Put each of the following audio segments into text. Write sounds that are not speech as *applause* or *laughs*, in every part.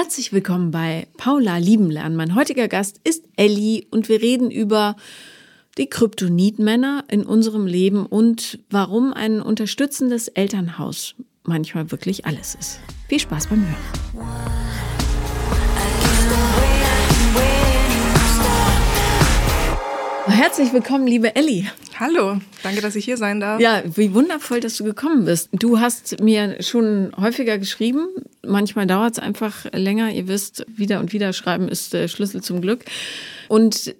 Herzlich willkommen bei Paula lieben lernen. Mein heutiger Gast ist Elli und wir reden über die Kryptonitmänner in unserem Leben und warum ein unterstützendes Elternhaus manchmal wirklich alles ist. Viel Spaß beim Hören. Herzlich willkommen, liebe Elli. Hallo, danke, dass ich hier sein darf. Ja, wie wundervoll, dass du gekommen bist. Du hast mir schon häufiger geschrieben. Manchmal dauert es einfach länger. Ihr wisst, wieder und wieder schreiben ist der Schlüssel zum Glück. Und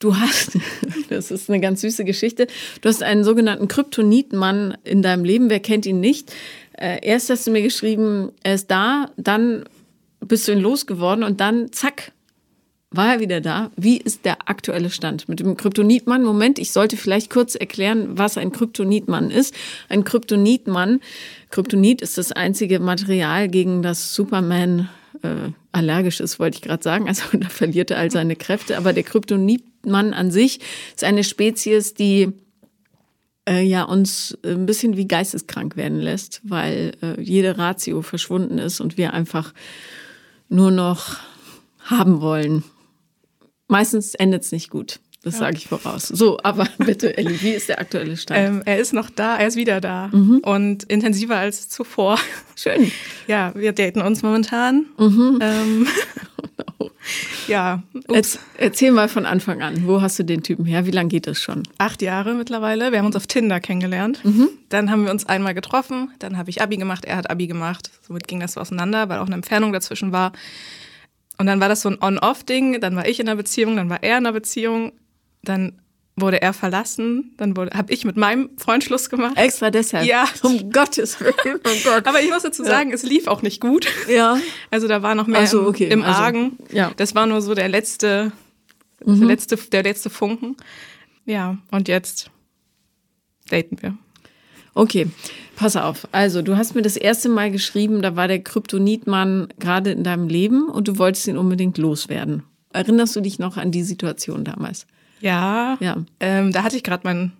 du hast, *laughs* das ist eine ganz süße Geschichte, du hast einen sogenannten Kryptonitmann in deinem Leben. Wer kennt ihn nicht? Äh, erst hast du mir geschrieben, er ist da, dann bist du ihn losgeworden und dann zack, war er wieder da. Wie ist der aktuelle Stand mit dem Kryptonitmann? Moment, ich sollte vielleicht kurz erklären, was ein Kryptonitmann ist. Ein Kryptonitmann, Kryptonit ist das einzige Material, gegen das Superman äh, allergisch ist, wollte ich gerade sagen. Also *laughs* da verliert er all seine Kräfte. Aber der Kryptonitmann an sich ist eine Spezies, die äh, ja uns ein bisschen wie geisteskrank werden lässt, weil äh, jede Ratio verschwunden ist und wir einfach nur noch haben wollen, Meistens endet es nicht gut. Das ja. sage ich voraus. So, aber *laughs* bitte, Elli, wie ist der aktuelle Stand? Ähm, er ist noch da, er ist wieder da mhm. und intensiver als zuvor. Schön. Ja, wir daten uns momentan. Mhm. Ähm, oh *laughs* no. Ja. Ups. Erzähl mal von Anfang an. Wo hast du den Typen her? Wie lange geht das schon? Acht Jahre mittlerweile. Wir haben uns auf Tinder kennengelernt. Mhm. Dann haben wir uns einmal getroffen. Dann habe ich Abi gemacht, er hat Abi gemacht. Somit ging das so auseinander, weil auch eine Entfernung dazwischen war. Und dann war das so ein On-Off-Ding, dann war ich in einer Beziehung, dann war er in einer Beziehung, dann wurde er verlassen, dann habe ich mit meinem Freund Schluss gemacht. Extra deshalb? Ja. Um *laughs* Gottes Willen, oh Gott. Aber ich muss dazu sagen, ja. es lief auch nicht gut. Ja. Also da war noch mehr so, okay. im, im also, Argen. Ja. Das war nur so der letzte, mhm. der letzte, der letzte Funken. Ja, und jetzt daten wir. Okay, pass auf. Also, du hast mir das erste Mal geschrieben, da war der Kryptonitmann gerade in deinem Leben und du wolltest ihn unbedingt loswerden. Erinnerst du dich noch an die Situation damals? Ja. Ja. Ähm, da hatte ich gerade meinen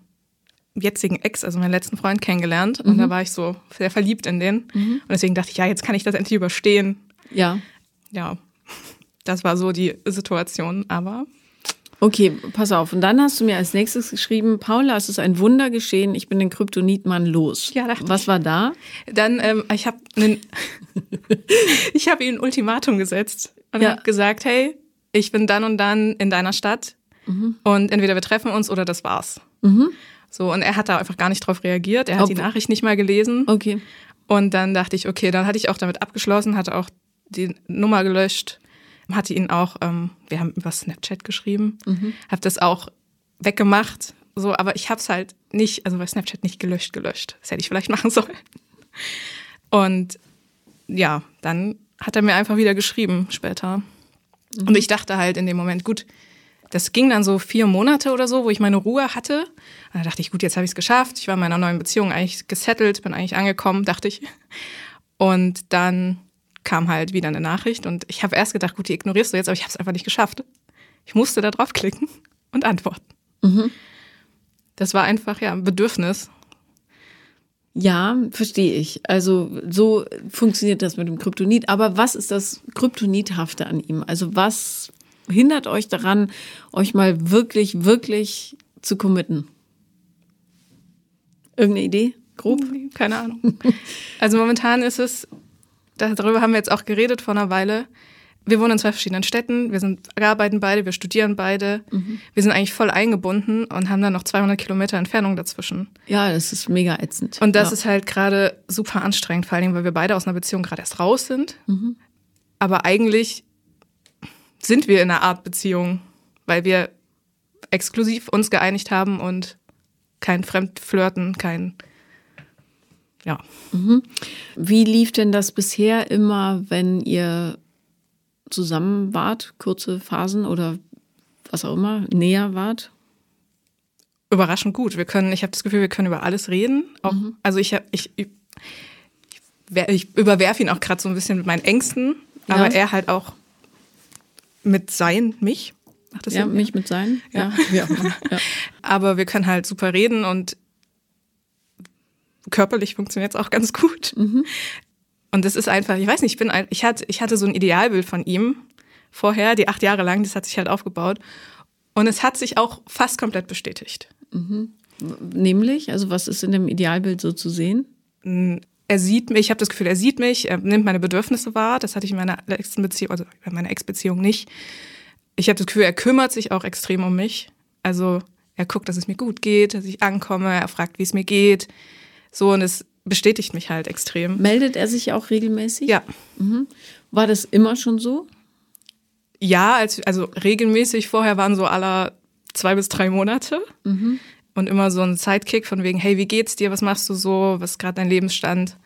jetzigen Ex, also meinen letzten Freund kennengelernt und mhm. da war ich so sehr verliebt in den mhm. und deswegen dachte ich, ja, jetzt kann ich das endlich überstehen. Ja. Ja. Das war so die Situation, aber Okay, pass auf. Und dann hast du mir als nächstes geschrieben, Paula, es ist ein Wunder geschehen, ich bin den Kryptonitmann los. Ja, Was war da? Dann, ähm, ich habe *laughs* ich habe ihm ein Ultimatum gesetzt und ja. habe gesagt, hey, ich bin dann und dann in deiner Stadt mhm. und entweder wir treffen uns oder das war's. Mhm. So, und er hat da einfach gar nicht drauf reagiert. Er hat Ob die Nachricht nicht mal gelesen. Okay. Und dann dachte ich, okay, dann hatte ich auch damit abgeschlossen, hatte auch die Nummer gelöscht hatte ihn auch, ähm, wir haben über Snapchat geschrieben, mhm. habe das auch weggemacht, so, aber ich habe es halt nicht, also bei Snapchat nicht gelöscht, gelöscht. Das hätte ich vielleicht *laughs* machen sollen. Und ja, dann hat er mir einfach wieder geschrieben später. Mhm. Und ich dachte halt in dem Moment, gut, das ging dann so vier Monate oder so, wo ich meine Ruhe hatte. Und da dachte ich, gut, jetzt habe ich es geschafft. Ich war in meiner neuen Beziehung eigentlich gesettelt, bin eigentlich angekommen, dachte ich. Und dann kam halt wieder eine Nachricht und ich habe erst gedacht, gut, die ignorierst du jetzt, aber ich habe es einfach nicht geschafft. Ich musste da draufklicken *laughs* und antworten. Mhm. Das war einfach ja ein Bedürfnis. Ja, verstehe ich. Also so funktioniert das mit dem Kryptonit. Aber was ist das Kryptonithafte an ihm? Also was hindert euch daran, euch mal wirklich, wirklich zu committen? Irgendeine Idee? Grob? Keine Ahnung. Also momentan ist es, darüber haben wir jetzt auch geredet vor einer Weile. Wir wohnen in zwei verschiedenen Städten, wir, sind, wir arbeiten beide, wir studieren beide. Mhm. Wir sind eigentlich voll eingebunden und haben dann noch 200 Kilometer Entfernung dazwischen. Ja, das ist mega ätzend. Und das ja. ist halt gerade super anstrengend, vor allem, weil wir beide aus einer Beziehung gerade erst raus sind. Mhm. Aber eigentlich sind wir in einer Art Beziehung, weil wir exklusiv uns geeinigt haben und kein Fremdflirten, kein ja. Mhm. Wie lief denn das bisher immer, wenn ihr zusammen wart, kurze Phasen oder was auch immer, näher wart? Überraschend gut. Wir können, ich habe das Gefühl, wir können über alles reden. Auch, mhm. Also ich, ich, ich, ich überwerfe ihn auch gerade so ein bisschen mit meinen Ängsten, aber ja. er halt auch mit sein, mich. Macht das ja, Sinn? mich mit sein. Ja. ja. *laughs* ja. aber wir können halt super reden und körperlich funktioniert es auch ganz gut. Mhm. Und das ist einfach, ich weiß nicht, ich bin, ein, ich hatte, ich hatte so ein Idealbild von ihm vorher, die acht Jahre lang, das hat sich halt aufgebaut. Und es hat sich auch fast komplett bestätigt. Mhm. Nämlich, also was ist in dem Idealbild so zu sehen? Er sieht mich, ich habe das Gefühl, er sieht mich, er nimmt meine Bedürfnisse wahr. Das hatte ich in meiner letzten Beziehung, also in meiner Ex-Beziehung nicht. Ich habe das Gefühl, er kümmert sich auch extrem um mich. Also er guckt, dass es mir gut geht, dass ich ankomme, er fragt, wie es mir geht. So, und es bestätigt mich halt extrem. Meldet er sich auch regelmäßig? Ja. Mhm. War das immer schon so? Ja, als, also regelmäßig. Vorher waren so aller zwei bis drei Monate. Mhm. Und immer so ein Sidekick von wegen, hey, wie geht's dir? Was machst du so? Was ist gerade dein Lebensstand?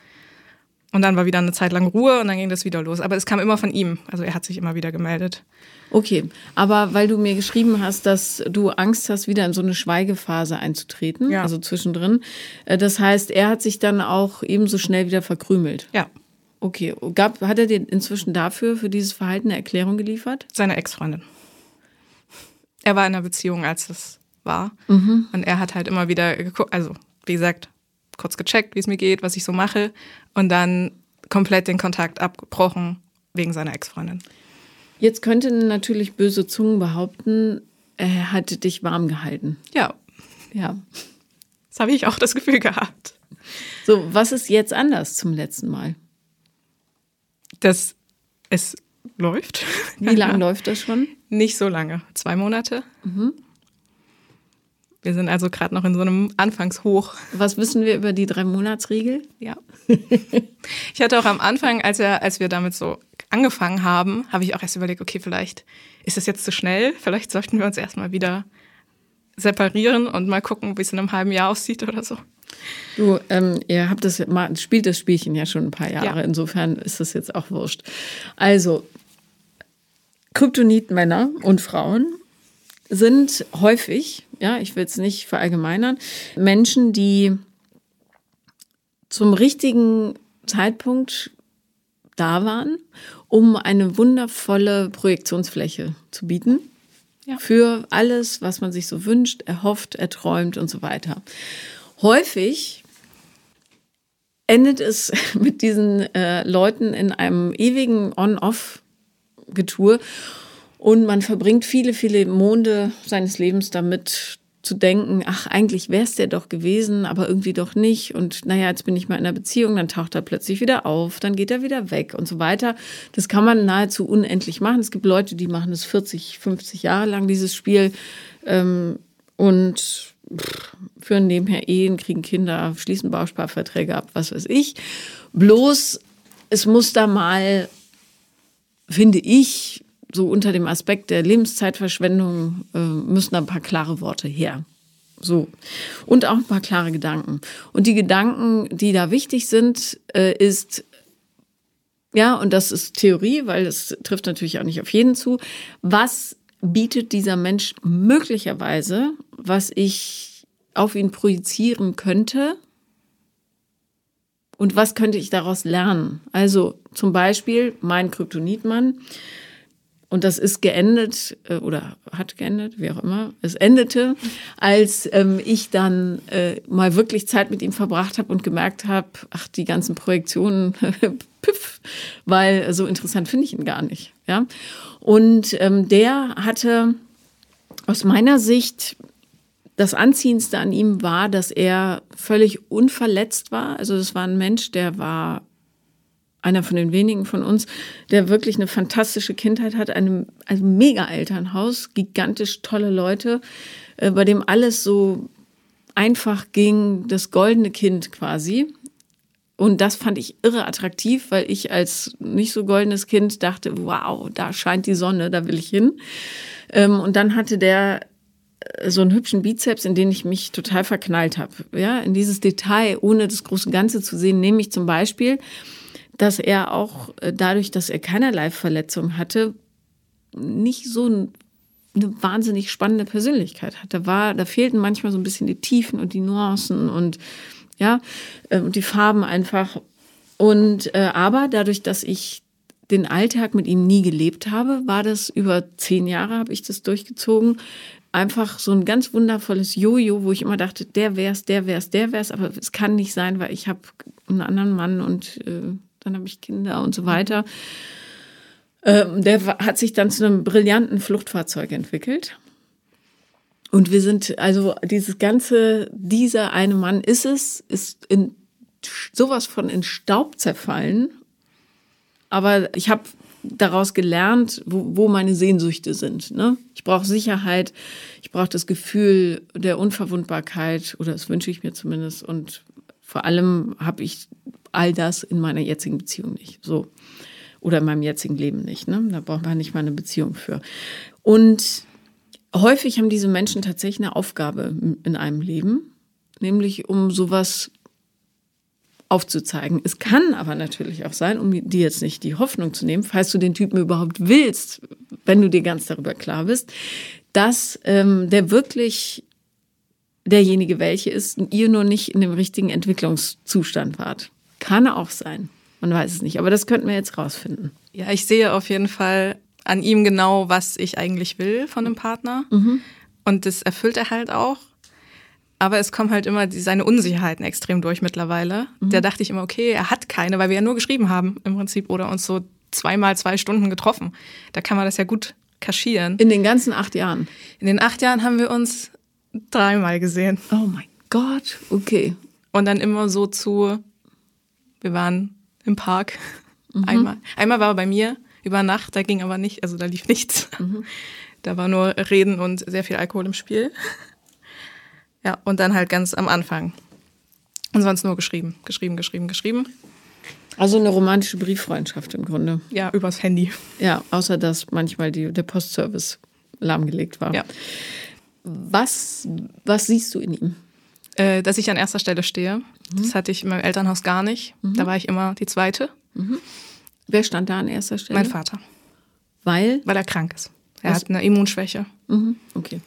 Und dann war wieder eine Zeit lang Ruhe und dann ging das wieder los. Aber es kam immer von ihm. Also er hat sich immer wieder gemeldet. Okay, aber weil du mir geschrieben hast, dass du Angst hast, wieder in so eine Schweigephase einzutreten, ja. also zwischendrin. Äh, das heißt, er hat sich dann auch ebenso schnell wieder verkrümelt. Ja. Okay, Gab, hat er dir inzwischen dafür, für dieses Verhalten eine Erklärung geliefert? Seine Ex-Freundin. Er war in einer Beziehung, als es war. Mhm. Und er hat halt immer wieder geguckt, also wie gesagt, kurz gecheckt, wie es mir geht, was ich so mache. Und dann komplett den Kontakt abgebrochen wegen seiner Ex-Freundin. Jetzt könnten natürlich böse Zungen behaupten, er hatte dich warm gehalten. Ja. Ja. Das habe ich auch das Gefühl gehabt. So, was ist jetzt anders zum letzten Mal? Dass es läuft. Wie lange *laughs* läuft das schon? Nicht so lange. Zwei Monate. Mhm. Wir sind also gerade noch in so einem Anfangshoch. Was wissen wir über die Drei-Monats-Regel? Ja. *laughs* ich hatte auch am Anfang, als, er, als wir damit so angefangen haben, habe ich auch erst überlegt, okay, vielleicht ist das jetzt zu schnell. Vielleicht sollten wir uns erstmal wieder separieren und mal gucken, wie es in einem halben Jahr aussieht oder so. Du, ähm, ihr habt das spielt das Spielchen ja schon ein paar Jahre. Ja. Insofern ist das jetzt auch wurscht. Also, Kryptonit-Männer und Frauen sind häufig, ja, ich will es nicht verallgemeinern, Menschen, die zum richtigen Zeitpunkt da waren, um eine wundervolle Projektionsfläche zu bieten. Ja. Für alles, was man sich so wünscht, erhofft, erträumt und so weiter. Häufig endet es *laughs* mit diesen äh, Leuten in einem ewigen On-Off-Getue und man verbringt viele, viele Monde seines Lebens damit zu denken, ach, eigentlich wäre es der doch gewesen, aber irgendwie doch nicht. Und naja, jetzt bin ich mal in einer Beziehung, dann taucht er plötzlich wieder auf, dann geht er wieder weg und so weiter. Das kann man nahezu unendlich machen. Es gibt Leute, die machen das 40, 50 Jahre lang, dieses Spiel. Ähm, und führen nebenher Ehen, kriegen Kinder, schließen Bausparverträge ab, was weiß ich. Bloß, es muss da mal, finde ich, so unter dem Aspekt der Lebenszeitverschwendung äh, müssen ein paar klare Worte her. So. Und auch ein paar klare Gedanken. Und die Gedanken, die da wichtig sind, äh, ist, ja, und das ist Theorie, weil es trifft natürlich auch nicht auf jeden zu. Was bietet dieser Mensch möglicherweise, was ich auf ihn projizieren könnte? Und was könnte ich daraus lernen? Also zum Beispiel mein Kryptonitmann und das ist geendet äh, oder hat geendet, wie auch immer. Es endete, als ähm, ich dann äh, mal wirklich Zeit mit ihm verbracht habe und gemerkt habe, ach, die ganzen Projektionen, *laughs* püff, weil so interessant finde ich ihn gar nicht. Ja? Und ähm, der hatte aus meiner Sicht das Anziehendste an ihm war, dass er völlig unverletzt war. Also das war ein Mensch, der war einer von den wenigen von uns, der wirklich eine fantastische Kindheit hat, einem, ein Mega-Elternhaus, gigantisch tolle Leute, äh, bei dem alles so einfach ging, das goldene Kind quasi. Und das fand ich irre attraktiv, weil ich als nicht so goldenes Kind dachte, wow, da scheint die Sonne, da will ich hin. Ähm, und dann hatte der äh, so einen hübschen Bizeps, in den ich mich total verknallt habe. Ja, in dieses Detail, ohne das große Ganze zu sehen, nehme ich zum Beispiel, dass er auch äh, dadurch, dass er keinerlei Verletzung hatte, nicht so ein, eine wahnsinnig spannende Persönlichkeit hatte. War, da fehlten manchmal so ein bisschen die Tiefen und die Nuancen und ja, äh, und die Farben einfach. Und äh, aber dadurch, dass ich den Alltag mit ihm nie gelebt habe, war das über zehn Jahre habe ich das durchgezogen. Einfach so ein ganz wundervolles Jojo, wo ich immer dachte, der wär's, der wär's, der wär's, aber es kann nicht sein, weil ich habe einen anderen Mann und äh, dann habe ich Kinder und so weiter. Ähm, der hat sich dann zu einem brillanten Fluchtfahrzeug entwickelt. Und wir sind, also dieses ganze, dieser eine Mann ist es, ist in sowas von in Staub zerfallen. Aber ich habe daraus gelernt, wo, wo meine Sehnsüchte sind. Ne? Ich brauche Sicherheit, ich brauche das Gefühl der Unverwundbarkeit, oder das wünsche ich mir zumindest. Und vor allem habe ich all das in meiner jetzigen Beziehung nicht. So. Oder in meinem jetzigen Leben nicht. Ne? Da braucht man nicht mal eine Beziehung für. Und häufig haben diese Menschen tatsächlich eine Aufgabe in einem Leben, nämlich um sowas aufzuzeigen. Es kann aber natürlich auch sein, um dir jetzt nicht die Hoffnung zu nehmen, falls du den Typen überhaupt willst, wenn du dir ganz darüber klar bist, dass ähm, der wirklich derjenige welche ist und ihr nur nicht in dem richtigen Entwicklungszustand wart. Kann auch sein. Man weiß es nicht. Aber das könnten wir jetzt rausfinden. Ja, ich sehe auf jeden Fall an ihm genau, was ich eigentlich will von einem Partner. Mhm. Und das erfüllt er halt auch. Aber es kommen halt immer die, seine Unsicherheiten extrem durch mittlerweile. Mhm. Da dachte ich immer, okay, er hat keine, weil wir ja nur geschrieben haben im Prinzip oder uns so zweimal zwei Stunden getroffen. Da kann man das ja gut kaschieren. In den ganzen acht Jahren? In den acht Jahren haben wir uns dreimal gesehen. Oh mein Gott, okay. Und dann immer so zu, wir waren im Park. Mhm. Einmal. Einmal war er bei mir über Nacht, da ging aber nicht, also da lief nichts. Mhm. Da war nur Reden und sehr viel Alkohol im Spiel. Ja, und dann halt ganz am Anfang. Und sonst nur geschrieben, geschrieben, geschrieben, geschrieben. Also eine romantische Brieffreundschaft im Grunde. Ja, übers Handy. Ja, außer dass manchmal die, der Postservice lahmgelegt war. Ja. Was, was siehst du in ihm? Äh, dass ich an erster Stelle stehe. Mhm. Das hatte ich in meinem Elternhaus gar nicht. Mhm. Da war ich immer die Zweite. Mhm. Wer stand da an erster Stelle? Mein Vater. Weil? Weil er krank ist. Er Was? hat eine Immunschwäche. Mhm, okay.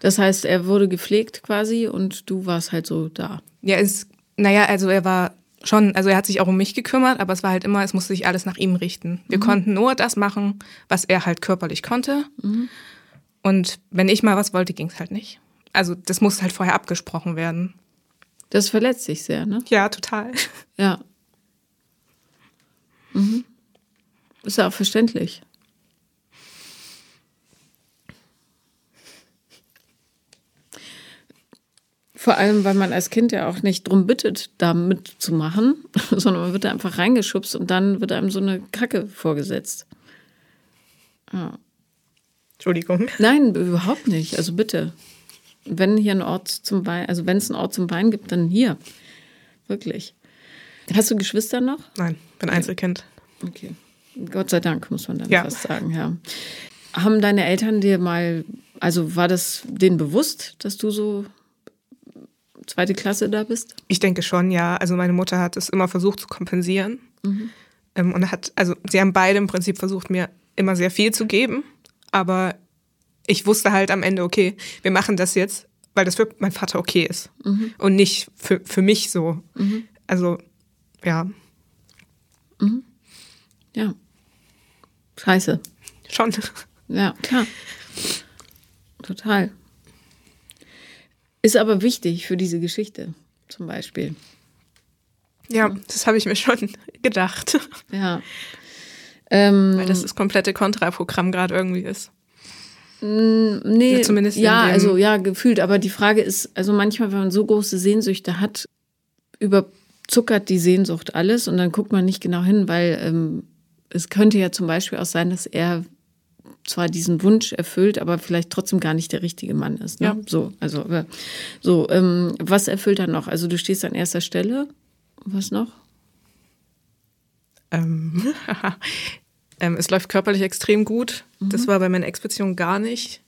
Das heißt, er wurde gepflegt quasi und du warst halt so da. Ja, ist, naja, also er war schon, also er hat sich auch um mich gekümmert, aber es war halt immer, es musste sich alles nach ihm richten. Wir mhm. konnten nur das machen, was er halt körperlich konnte. Mhm. Und wenn ich mal was wollte, ging es halt nicht. Also das musste halt vorher abgesprochen werden. Das verletzt sich sehr, ne? Ja, total. *laughs* Ja. Mhm. Ist ja auch verständlich. Vor allem, weil man als Kind ja auch nicht drum bittet, da mitzumachen, *laughs* sondern man wird da einfach reingeschubst und dann wird einem so eine Kacke vorgesetzt. Ja. Entschuldigung. Nein, überhaupt nicht. Also bitte. Wenn hier ein Ort zum Wein, also wenn es einen Ort zum Wein gibt, dann hier. Wirklich. Hast du Geschwister noch? Nein, bin Einzelkind. Okay. Gott sei Dank, muss man dann ja. fast sagen, ja. Haben deine Eltern dir mal, also war das denen bewusst, dass du so zweite Klasse da bist? Ich denke schon, ja. Also meine Mutter hat es immer versucht zu kompensieren. Mhm. Ähm, und hat, also sie haben beide im Prinzip versucht, mir immer sehr viel zu geben. Aber ich wusste halt am Ende, okay, wir machen das jetzt, weil das für meinen Vater okay ist. Mhm. Und nicht für, für mich so. Mhm. Also, ja. Mhm. Ja. Scheiße. Schon. Ja, klar. Total. Ist aber wichtig für diese Geschichte, zum Beispiel. Ja, das habe ich mir schon *laughs* gedacht. Ja. Ähm, Weil das das komplette Kontraprogramm gerade irgendwie ist. Nee, ja, zumindest ja, also ja, gefühlt. Aber die Frage ist, also manchmal, wenn man so große Sehnsüchte hat, überzuckert die Sehnsucht alles und dann guckt man nicht genau hin, weil ähm, es könnte ja zum Beispiel auch sein, dass er zwar diesen Wunsch erfüllt, aber vielleicht trotzdem gar nicht der richtige Mann ist. Ne? Ja. So, also so, ähm, was erfüllt er noch? Also du stehst an erster Stelle. Was noch? Ähm, *laughs* ähm, es läuft körperlich extrem gut. Mhm. Das war bei meiner Ex-Beziehung gar nicht.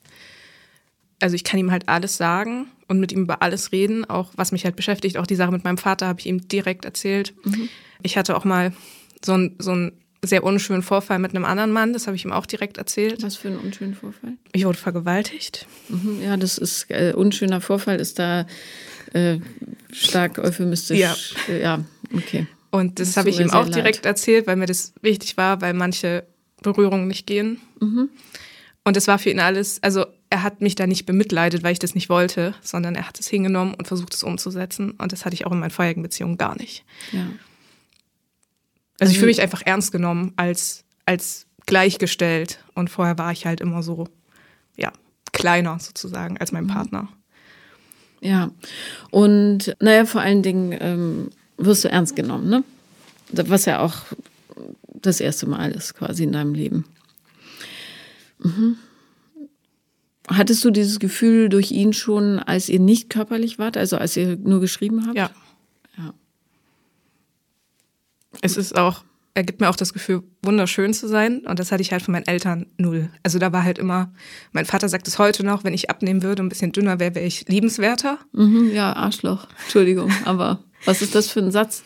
Also ich kann ihm halt alles sagen und mit ihm über alles reden, auch was mich halt beschäftigt. Auch die Sache mit meinem Vater habe ich ihm direkt erzählt. Mhm. Ich hatte auch mal so ein, so ein sehr unschönen Vorfall mit einem anderen Mann. Das habe ich ihm auch direkt erzählt. Was für einen unschönen Vorfall? Ich wurde vergewaltigt. Mhm, ja, das ist äh, unschöner Vorfall ist da äh, stark euphemistisch. Ja, ja okay. Und das, das habe ich ihm auch direkt leid. erzählt, weil mir das wichtig war, weil manche Berührungen nicht gehen. Mhm. Und es war für ihn alles, also er hat mich da nicht bemitleidet, weil ich das nicht wollte, sondern er hat es hingenommen und versucht es umzusetzen. Und das hatte ich auch in meinen vorherigen Beziehungen gar nicht. Ja. Also ich fühle mich einfach ernst genommen als, als gleichgestellt. Und vorher war ich halt immer so, ja, kleiner sozusagen als mein Partner. Ja. Und naja, vor allen Dingen ähm, wirst du ernst genommen, ne? Was ja auch das erste Mal ist quasi in deinem Leben. Mhm. Hattest du dieses Gefühl durch ihn schon, als ihr nicht körperlich wart, also als ihr nur geschrieben habt? Ja. Ja. Es ist auch, er gibt mir auch das Gefühl, wunderschön zu sein. Und das hatte ich halt von meinen Eltern null. Also da war halt immer, mein Vater sagt es heute noch, wenn ich abnehmen würde und ein bisschen dünner wäre, wäre ich liebenswerter. Mhm, ja, Arschloch. Entschuldigung, aber was ist das für ein Satz?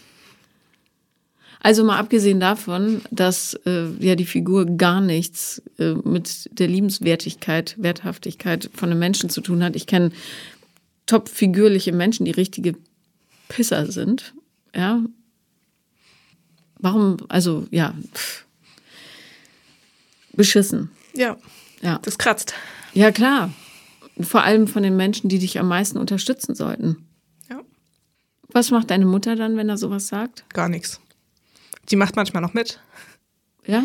Also mal abgesehen davon, dass äh, ja die Figur gar nichts äh, mit der Liebenswertigkeit, Werthaftigkeit von einem Menschen zu tun hat. Ich kenne top figürliche Menschen, die richtige Pisser sind. Ja. Warum, also ja, pff. beschissen. Ja, Ja. das kratzt. Ja, klar. Vor allem von den Menschen, die dich am meisten unterstützen sollten. Was macht deine Mutter dann, wenn er sowas sagt? gar nichts. Die macht manchmal noch mit, Ja?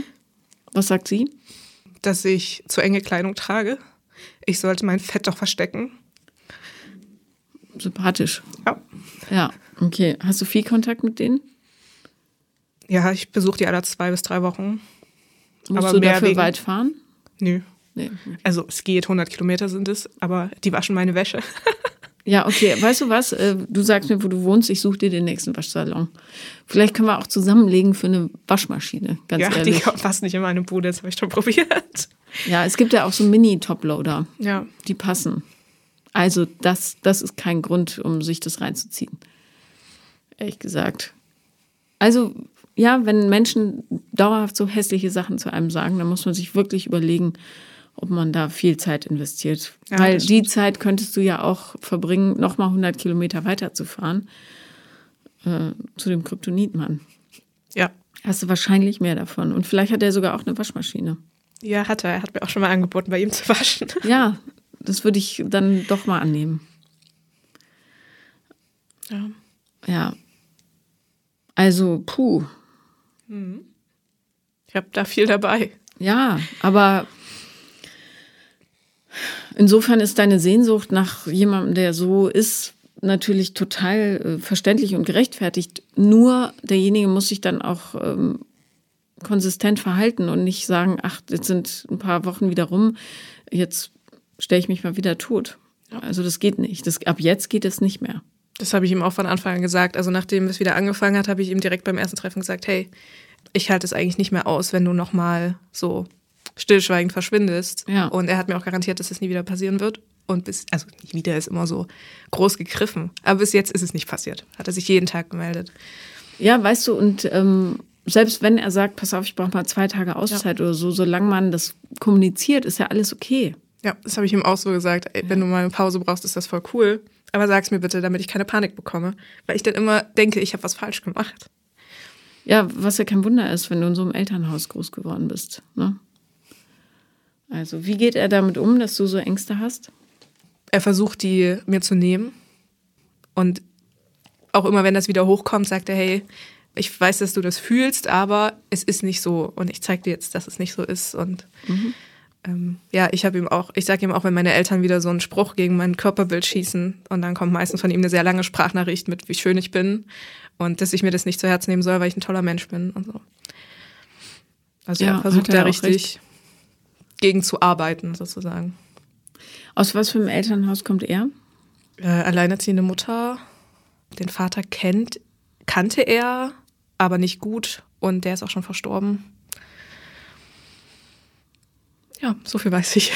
Was sagt sie? dass ich zu enge Kleidung trage. Ich sollte mein Fett doch verstecken. Sympathisch. Ja. Ja, okay. Hast du viel Kontakt mit denen? Ja, ich besuche die alle zwei bis drei Wochen. Musst Aber du dafür wegen- weit fahren? Nö. Nee. Also es geht, 100 Kilometer sind es, aber die waschen meine Wäsche. *laughs* Ja, okay. Weißt du was? Äh, Du sagst mir, wo du wohnst. Ich suche dir den nächsten Waschsalon. Vielleicht können wir auch zusammenlegen für eine Waschmaschine, ganz ja, die ehrlich. kommt fast nicht in meine Bude, das habe ich schon probiert. Ja, es gibt ja auch so Mini-Toploader. Ja. Die passen. Also das, das ist kein Grund, um sich das reinzuziehen. Ehrlich gesagt. Also ja, wenn Menschen dauerhaft so hässliche Sachen zu einem sagen, dann muss man sich wirklich überlegen, ob man da viel Zeit investiert. Ja, Weil die Zeit könntest du ja auch verbringen, nochmal 100 Kilometer weiterzufahren äh, zu dem Kryptonitmann. Ja. Hast du wahrscheinlich mehr davon. Und vielleicht hat er sogar auch eine Waschmaschine. Ja, hat er. Er hat mir auch schon mal angeboten, bei ihm zu waschen. *laughs* Ja, das würde ich dann doch mal annehmen. Ja. Ja. Also, puh. Ich habe da viel dabei. Ja, aber insofern ist deine Sehnsucht nach jemandem, der so ist, natürlich total äh, verständlich und gerechtfertigt. Nur derjenige muss sich dann auch ähm, konsistent verhalten und nicht sagen, ach, jetzt sind ein paar Wochen wieder rum, jetzt stelle ich mich mal wieder tot. Also das geht nicht. Das, ab jetzt geht es nicht mehr. Das habe ich ihm auch von Anfang an gesagt. Also nachdem es wieder angefangen hat, habe ich ihm direkt beim ersten Treffen gesagt, hey, ich halte es eigentlich nicht mehr aus, wenn du nochmal so stillschweigend verschwindest. Ja. Und er hat mir auch garantiert, dass es nie wieder passieren wird. Und bis, also nicht wieder ist immer so groß gegriffen. Aber bis jetzt ist es nicht passiert. Hat er sich jeden Tag gemeldet. Ja, weißt du, und ähm, selbst wenn er sagt, pass auf, ich brauche mal zwei Tage Auszeit oder so, solange man das kommuniziert, ist ja alles okay. Ja, das habe ich ihm auch so gesagt. Ey, wenn du mal eine Pause brauchst, ist das voll cool. Aber sag's mir bitte, damit ich keine Panik bekomme. Weil ich dann immer denke, ich habe was falsch gemacht. Ja, was ja kein Wunder ist, wenn du in so einem Elternhaus groß geworden bist. Ne? Also, wie geht er damit um, dass du so Ängste hast? Er versucht, die mir zu nehmen. Und auch immer, wenn das wieder hochkommt, sagt er, hey, ich weiß, dass du das fühlst, aber es ist nicht so. Und ich zeige dir jetzt, dass es nicht so ist. Und ähm, ja, ich habe ihm auch, ich sage ihm auch, wenn meine Eltern wieder so einen Spruch gegen mein Körperbild schießen und dann kommt meistens von ihm eine sehr lange Sprachnachricht mit, wie schön ich bin und dass ich mir das nicht zu Herzen nehmen soll, weil ich ein toller Mensch bin und so. Also Ja, er versucht er richtig gegen zu arbeiten, sozusagen. Aus was für einem Elternhaus kommt er? äh, alleinerziehende Mutter. Den Vater kennt, kannte er, aber nicht gut und der ist auch schon verstorben. Ja, so viel weiß ich.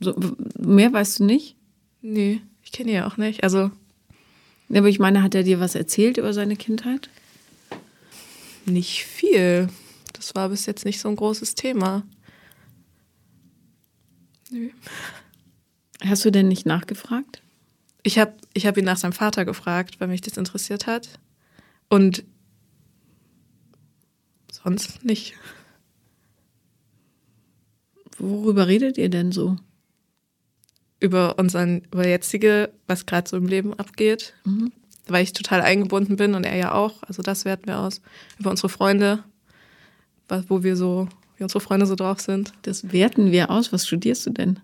So, mehr weißt du nicht? Nee, ich kenne ihn ja auch nicht. Also Aber ich meine, hat er dir was erzählt über seine Kindheit? nicht viel. Das war bis jetzt nicht so ein großes Thema. Nö. Hast du denn nicht nachgefragt? Ich habe ich hab ihn nach seinem Vater gefragt, weil mich das interessiert hat. Und sonst nicht. Worüber redet ihr denn so? über unseren, über jetzige, was gerade so im Leben abgeht. weil ich total eingebunden bin und er ja auch. Also das werten wir aus. Über unsere Freunde, wo wir so, wie unsere Freunde so drauf sind. Das werten wir aus. Was studierst du denn?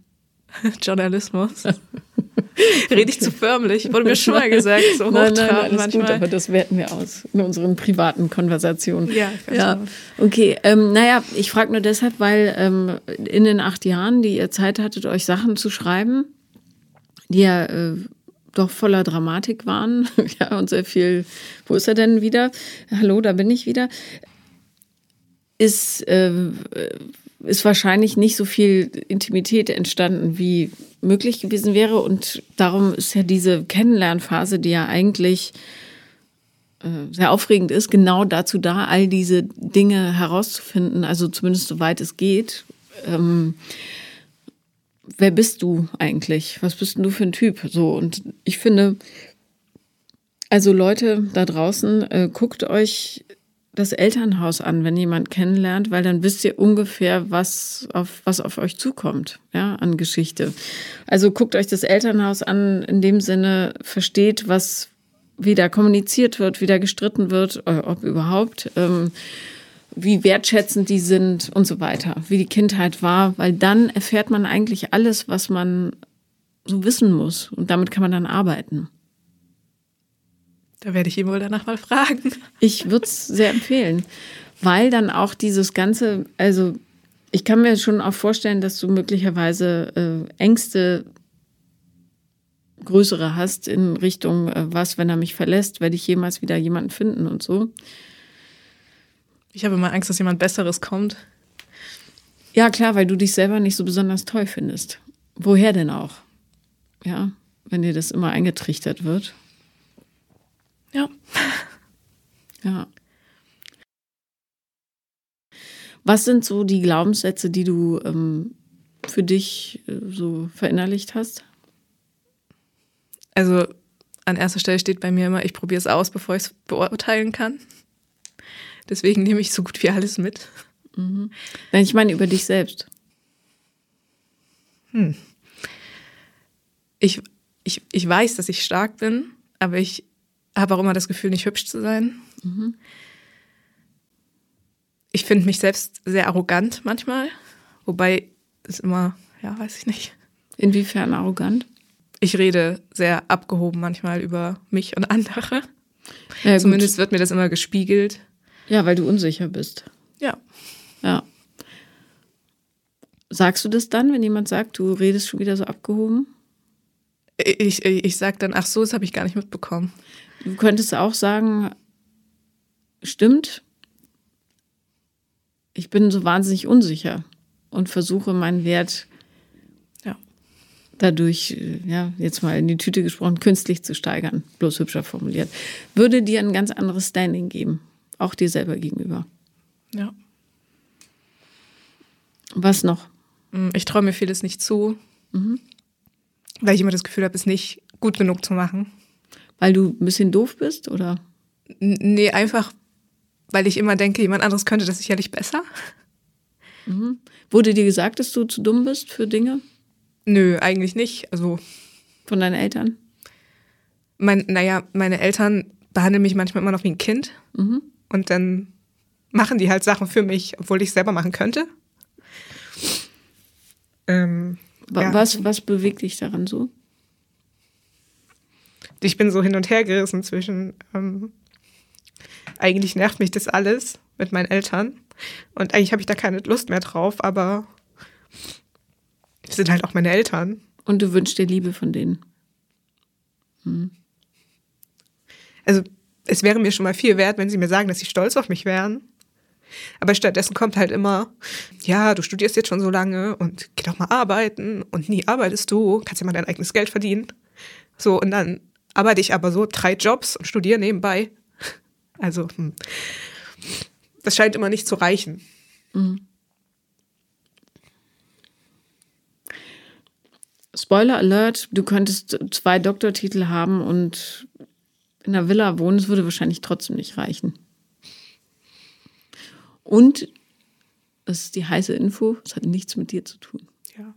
*laughs* Journalismus. *laughs* Rede ich zu förmlich, wurde mir schon mal gesagt, so nein, nein, alles manchmal. Gut, aber das werten wir aus in unseren privaten Konversationen. Ja, ja. okay. Ähm, naja, ich frage nur deshalb, weil ähm, in den acht Jahren, die ihr Zeit hattet, euch Sachen zu schreiben, die ja äh, doch voller Dramatik waren, *laughs* ja, und sehr viel, wo ist er denn wieder? Hallo, da bin ich wieder. Ist äh, ist wahrscheinlich nicht so viel Intimität entstanden, wie möglich gewesen wäre. Und darum ist ja diese Kennenlernphase, die ja eigentlich äh, sehr aufregend ist, genau dazu da, all diese Dinge herauszufinden, also zumindest soweit es geht. Ähm, wer bist du eigentlich? Was bist denn du für ein Typ? So, und ich finde, also Leute da draußen, äh, guckt euch das Elternhaus an, wenn jemand kennenlernt, weil dann wisst ihr ungefähr, was auf, was auf euch zukommt, ja, an Geschichte. Also guckt euch das Elternhaus an, in dem Sinne versteht, was wieder kommuniziert wird, wieder gestritten wird, äh, ob überhaupt, ähm, wie wertschätzend die sind und so weiter, wie die Kindheit war, weil dann erfährt man eigentlich alles, was man so wissen muss und damit kann man dann arbeiten. Da werde ich ihn wohl danach mal fragen. Ich würde es sehr empfehlen, weil dann auch dieses ganze, also ich kann mir schon auch vorstellen, dass du möglicherweise äh, Ängste größere hast in Richtung, äh, was, wenn er mich verlässt, werde ich jemals wieder jemanden finden und so. Ich habe immer Angst, dass jemand Besseres kommt. Ja, klar, weil du dich selber nicht so besonders toll findest. Woher denn auch? Ja, wenn dir das immer eingetrichtert wird. Ja. *laughs* Ja. Was sind so die Glaubenssätze, die du ähm, für dich äh, so verinnerlicht hast? Also an erster Stelle steht bei mir immer, ich probiere es aus, bevor ich es beurteilen kann. Deswegen nehme ich so gut wie alles mit. Mhm. Nein, ich meine über dich selbst. Hm. Ich, ich, ich weiß, dass ich stark bin, aber ich habe auch immer das Gefühl, nicht hübsch zu sein. Mhm. Ich finde mich selbst sehr arrogant manchmal, wobei es immer, ja, weiß ich nicht. Inwiefern arrogant? Ich rede sehr abgehoben manchmal über mich und andere. Ja, Zumindest wird mir das immer gespiegelt. Ja, weil du unsicher bist. Ja. Ja. Sagst du das dann, wenn jemand sagt, du redest schon wieder so abgehoben? Ich, ich, ich sage dann, ach so, das habe ich gar nicht mitbekommen. Du könntest auch sagen, stimmt, ich bin so wahnsinnig unsicher und versuche meinen Wert ja. dadurch, ja, jetzt mal in die Tüte gesprochen, künstlich zu steigern, bloß hübscher formuliert. Würde dir ein ganz anderes Standing geben, auch dir selber gegenüber. Ja. Was noch? Mm, ich traue mir vieles nicht zu, mhm. weil ich immer das Gefühl habe, es nicht gut genug zu machen. Weil du ein bisschen doof bist, oder? Nee, einfach, weil ich immer denke, jemand anderes könnte das sicherlich besser. Mhm. Wurde dir gesagt, dass du zu dumm bist für Dinge? Nö, eigentlich nicht. Also. Von deinen Eltern? Mein, naja, meine Eltern behandeln mich manchmal immer noch wie ein Kind. Mhm. Und dann machen die halt Sachen für mich, obwohl ich es selber machen könnte. Ähm, was, ja. was bewegt dich daran so? Ich bin so hin und her gerissen zwischen, ähm, eigentlich nervt mich das alles mit meinen Eltern. Und eigentlich habe ich da keine Lust mehr drauf, aber es sind halt auch meine Eltern. Und du wünschst dir Liebe von denen. Hm. Also, es wäre mir schon mal viel wert, wenn sie mir sagen, dass sie stolz auf mich wären. Aber stattdessen kommt halt immer, ja, du studierst jetzt schon so lange und geh doch mal arbeiten und nie arbeitest du, kannst ja mal dein eigenes Geld verdienen. So, und dann arbeite ich aber so drei Jobs und studiere nebenbei. Also, hm. das scheint immer nicht zu reichen. Mhm. Spoiler Alert, du könntest zwei Doktortitel haben und in einer Villa wohnen, es würde wahrscheinlich trotzdem nicht reichen. Und, das ist die heiße Info, es hat nichts mit dir zu tun. Ja,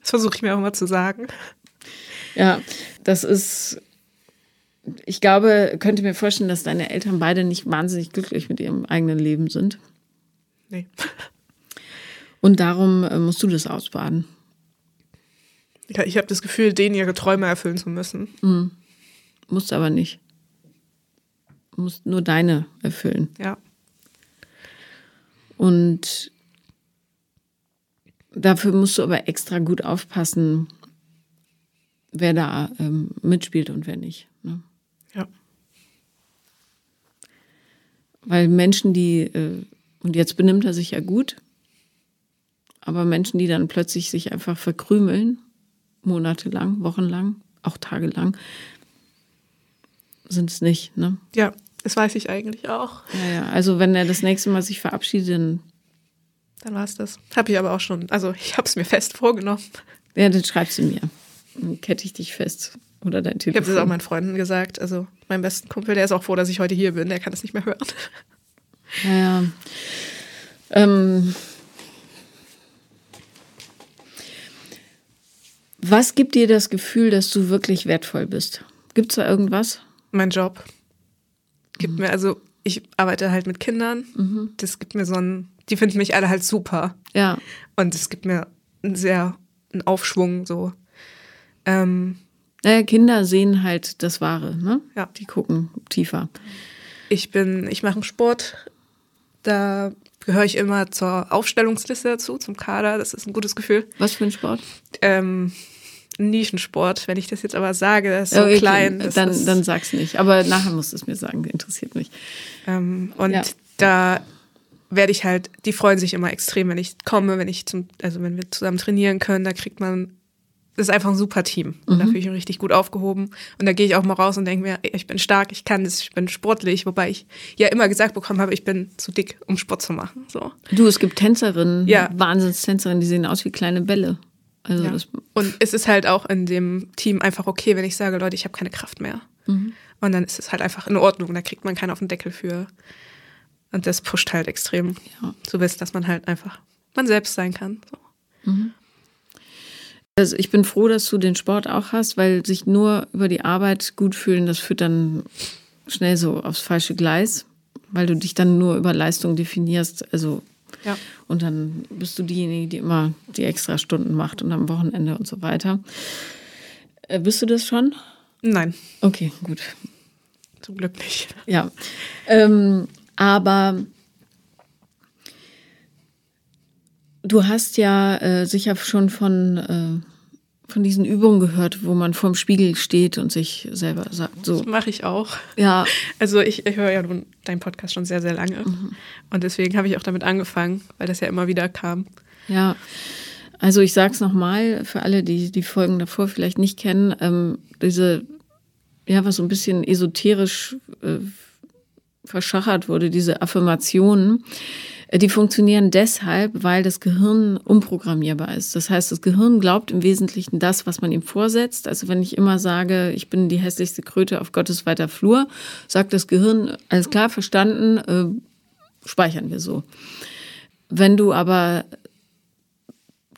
das versuche ich mir auch immer zu sagen. Ja, das ist ich glaube, könnte mir vorstellen, dass deine Eltern beide nicht wahnsinnig glücklich mit ihrem eigenen Leben sind. Nee. *laughs* Und darum äh, musst du das ausbaden. Ja, ich habe das Gefühl, denen ihre Träume erfüllen zu müssen. Mhm. Musst aber nicht. Musst nur deine erfüllen. Ja. Und dafür musst du aber extra gut aufpassen, wer da ähm, mitspielt und wer nicht. Ne? Ja. Weil Menschen, die, äh, und jetzt benimmt er sich ja gut, aber Menschen, die dann plötzlich sich einfach verkrümeln, monatelang, wochenlang, auch tagelang, sind es nicht. Ne? Ja, das weiß ich eigentlich auch. Ja, ja. Also wenn er das nächste Mal sich verabschiedet, dann, Dann war es das. Habe ich aber auch schon, also ich habe es mir fest vorgenommen. ja, dann schreibst du mir. Dann kette ich dich fest. Oder dein Ich Telefon. habe das auch meinen Freunden gesagt. Also meinem besten Kumpel, der ist auch froh, dass ich heute hier bin. Der kann es nicht mehr hören. Ja. Ähm, was gibt dir das Gefühl, dass du wirklich wertvoll bist? Gibt es da irgendwas? Mein Job gibt mir, also ich arbeite halt mit Kindern. Das gibt mir so ein, die finden mich alle halt super. Ja, Und es gibt mir einen sehr einen Aufschwung so. Ähm, naja, Kinder sehen halt das Wahre, ne? Ja. Die gucken tiefer. ich bin, ich mache einen Sport. Da gehöre ich immer zur Aufstellungsliste dazu, zum Kader. Das ist ein gutes Gefühl. Was für ein Sport? Ähm, Nischensport, wenn ich das jetzt aber sage, das ist so Okay, klein. Dann, ist, dann sag's nicht. Aber nachher musst du es mir sagen, interessiert mich. Ähm, und Ja. da werde ich halt, die freuen sich immer extrem, wenn ich komme, wenn ich zum, also wenn wir zusammen trainieren können, da kriegt man, ist einfach ein super Team. Und da fühle ich mich richtig gut aufgehoben. Und da gehe ich auch mal raus und denke mir, ich bin stark, ich kann das, ich bin sportlich, wobei ich ja immer gesagt bekommen habe, ich bin zu dick, um Sport zu machen. So. Du, es gibt Tänzerinnen, Ja. Wahnsinnstänzerinnen, die sehen aus wie kleine Bälle. Also Ja. Und es ist halt auch in dem Team einfach okay, wenn ich sage, Leute, ich habe keine Kraft mehr. Und dann ist es halt einfach in Ordnung. Da kriegt man keinen auf den Deckel für. Und das pusht halt extrem. Ja. Zu wissen, dass man halt einfach man selbst sein kann. So. Also ich bin froh, dass du den Sport auch hast, weil sich nur über die Arbeit gut fühlen, das führt dann schnell so aufs falsche Gleis, weil du dich dann nur über Leistung definierst. Also Ja. und dann bist du diejenige, die immer die extra Stunden macht und am Wochenende und so weiter. Äh, bist du das schon? Nein, Okay, gut. zum Glück nicht. Ja. Ähm, aber du hast ja äh, sicher schon von, äh, von diesen Übungen gehört, wo man vorm Spiegel steht und sich selber sagt, so, Das mache ich auch. ja, Also ich, ich höre ja nun deinen Podcast schon sehr, sehr lange. Und deswegen habe ich auch damit angefangen, weil das ja immer wieder kam. Ja, also ich sag's nochmal, für alle, die die Folgen davor vielleicht nicht kennen, ähm, diese, ja, was so ein bisschen esoterisch äh, verschachert wurde, diese Affirmationen, die funktionieren deshalb, weil das Gehirn umprogrammierbar ist. Das heißt, das Gehirn glaubt im Wesentlichen das, was man ihm vorsetzt. Also wenn ich immer sage, ich bin die hässlichste Kröte auf Gottes weiter Flur, sagt das Gehirn, alles klar, verstanden, äh, speichern wir so. Wenn du aber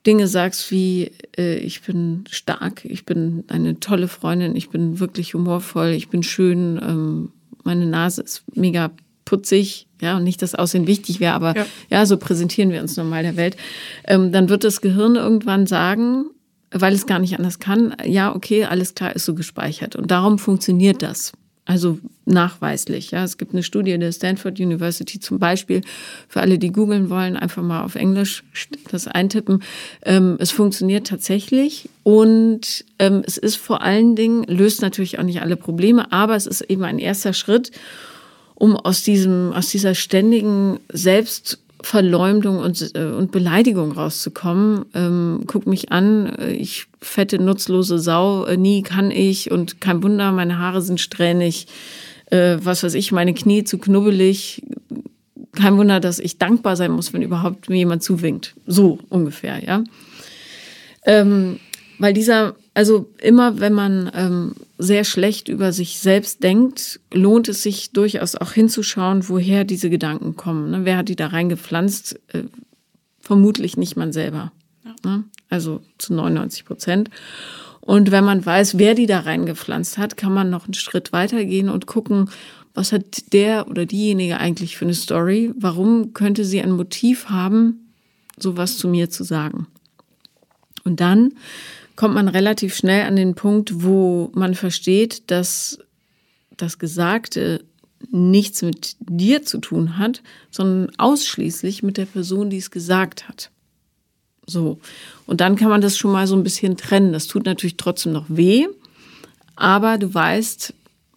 Dinge sagst wie, äh, ich bin stark, ich bin eine tolle Freundin, ich bin wirklich humorvoll, ich bin schön, ähm, meine Nase ist mega putzig, ja, und nicht, dass Aussehen wichtig wäre, aber ja. Ja. so präsentieren wir uns normal der Welt, ähm, dann wird das Gehirn irgendwann sagen, weil es gar nicht anders kann, ja, okay, alles klar, ist so gespeichert. Und darum funktioniert das. Also nachweislich. Ja, es gibt eine Studie der Stanford University zum Beispiel. Für alle, die googeln wollen, einfach mal auf Englisch das eintippen. Ähm, es funktioniert tatsächlich und ähm, es ist vor allen Dingen löst natürlich auch nicht alle Probleme, aber es ist eben ein erster Schritt, um aus diesem aus dieser ständigen Selbstverleumdung und, äh, und Beleidigung rauszukommen. Ähm, guck mich an, äh, ich fette, nutzlose Sau, äh, nie kann ich und kein Wunder, meine Haare sind strähnig, äh, was weiß ich, meine Knie zu knubbelig. Kein Wunder, dass ich dankbar sein muss, wenn überhaupt mir jemand zuwinkt. So ungefähr, ja. Ähm, weil dieser, also immer wenn man ähm, sehr schlecht über sich selbst denkt, lohnt es sich durchaus auch hinzuschauen, woher diese Gedanken kommen. Ne? Wer hat die da reingepflanzt? Äh, vermutlich nicht man selber. Ne? Also zu 99 Prozent. Und wenn man weiß, wer die da reingepflanzt hat, kann man noch einen Schritt weitergehen und gucken, was hat der oder diejenige eigentlich für eine Story? Warum könnte sie ein Motiv haben, sowas zu mir zu sagen? Und dann kommt man relativ schnell an den Punkt, wo man versteht, dass das Gesagte nichts mit dir zu tun hat, sondern ausschließlich mit der Person, die es gesagt hat. So. Und dann kann man das schon mal so ein bisschen trennen. Das tut natürlich trotzdem noch weh, aber du weißt,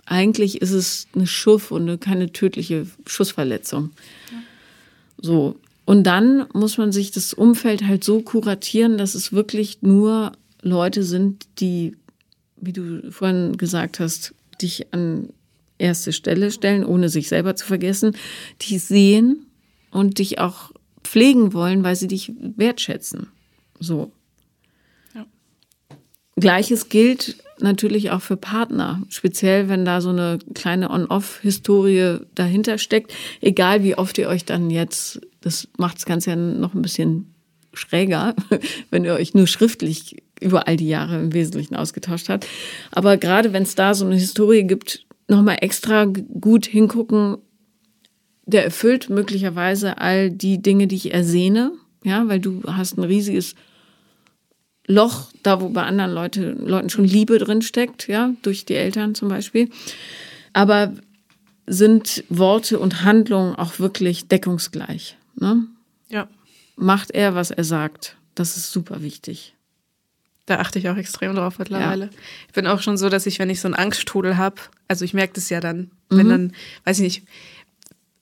eigentlich ist es eine Schuff und keine tödliche Schussverletzung. Ja. So. Und dann muss man sich das Umfeld halt so kuratieren, dass es wirklich nur Leute sind, die, wie du vorhin gesagt hast, dich an erste Stelle stellen, ohne sich selber zu vergessen, die sehen und dich auch pflegen wollen, weil sie dich wertschätzen. So. Ja. Gleiches gilt natürlich auch für Partner, speziell wenn da so eine kleine On-Off-Historie dahinter steckt. Egal wie oft ihr euch dann jetzt, das macht das Ganze ja noch ein bisschen schräger, *laughs* wenn ihr euch nur schriftlich über all die Jahre im Wesentlichen ausgetauscht habt. Aber gerade wenn es da so eine Historie gibt, nochmal extra gut hingucken, der erfüllt möglicherweise all die Dinge, die ich ersehne, ja, weil du hast ein riesiges Loch, da wo bei anderen Leute, Leuten schon Liebe drin steckt, ja, durch die Eltern zum Beispiel. Aber sind Worte und Handlungen auch wirklich deckungsgleich? Ne? Ja. Macht er, was er sagt? Das ist super wichtig. Da achte ich auch extrem drauf mittlerweile. Ja. Ich bin auch schon so, dass ich, wenn ich so einen Angststrudel habe, also ich merke das ja dann, wenn mhm. dann, weiß ich nicht,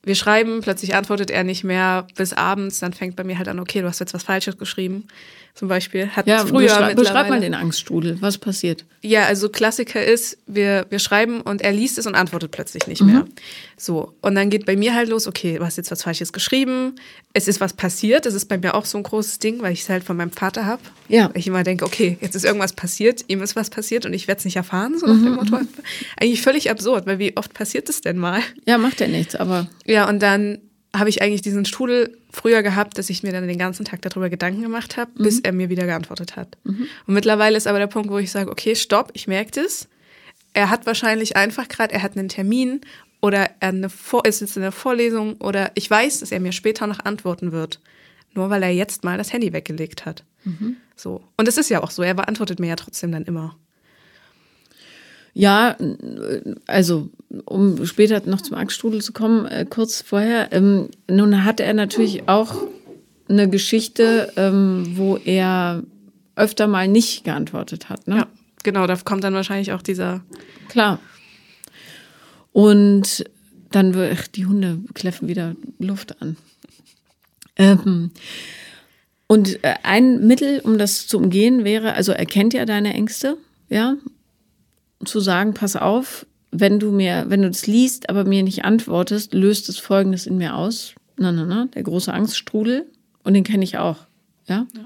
wir schreiben, plötzlich antwortet er nicht mehr bis abends, dann fängt bei mir halt an, okay, du hast jetzt was Falsches geschrieben zum Beispiel. Hat ja, früher beschreib, beschreib mal den Angststrudel. Was passiert? Ja, also Klassiker ist, wir, wir schreiben und er liest es und antwortet plötzlich nicht mehr. Mhm. So. Und dann geht bei mir halt los, okay, du hast jetzt was Falsches geschrieben. Es ist was passiert. Das ist bei mir auch so ein großes Ding, weil ich es halt von meinem Vater habe. Ja. Ich immer denke, okay, jetzt ist irgendwas passiert, ihm ist was passiert und ich werde es nicht erfahren, so nach mhm. dem Motto. Mhm. Eigentlich völlig absurd, weil wie oft passiert es denn mal? Ja, macht ja nichts, aber. Ja, und dann habe ich eigentlich diesen Strudel früher gehabt, dass ich mir dann den ganzen Tag darüber Gedanken gemacht habe, mhm. bis er mir wieder geantwortet hat. Mhm. Und mittlerweile ist aber der Punkt, wo ich sage, okay, stopp, ich merke das. Er hat wahrscheinlich einfach gerade, er hat einen Termin oder er eine Vor ist jetzt in der Vorlesung oder ich weiß, dass er mir später noch antworten wird. Nur weil er jetzt mal das Handy weggelegt hat. Mhm. So. Und es ist ja auch so, er beantwortet mir ja trotzdem dann immer. Ja, also um später noch zum Angststrudel zu kommen, äh, kurz vorher. Ähm, nun hat er natürlich auch eine Geschichte, ähm, wo er öfter mal nicht geantwortet hat. Ne? Ja, genau, da kommt dann wahrscheinlich auch dieser. Klar. Und dann wird, die Hunde kläffen wieder Luft an. Ähm, und äh, ein Mittel, um das zu umgehen, wäre, also er kennt ja deine Ängste, ja, zu sagen, pass auf, wenn du mir, wenn du das liest, aber mir nicht antwortest, löst es Folgendes in mir aus. Na, na, na, der große Angststrudel. Und den kenne ich auch. Ja. ja.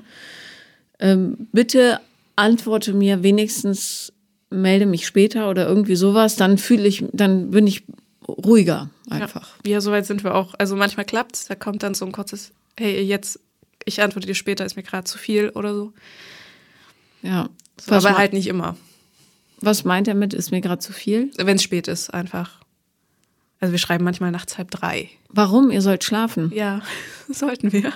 Ähm, bitte antworte mir wenigstens, melde mich später oder irgendwie sowas, dann fühle ich, dann bin ich ruhiger einfach. Ja, ja soweit sind wir auch. Also manchmal klappt es, da kommt dann so ein kurzes, hey, jetzt, ich antworte dir später, ist mir gerade zu viel oder so. Ja. So, aber halt nicht immer. Was meint er mit, ist mir gerade zu viel? Wenn es spät ist, einfach. Also wir schreiben manchmal nachts halb drei. Warum? Ihr sollt schlafen. Ja, *laughs* sollten wir.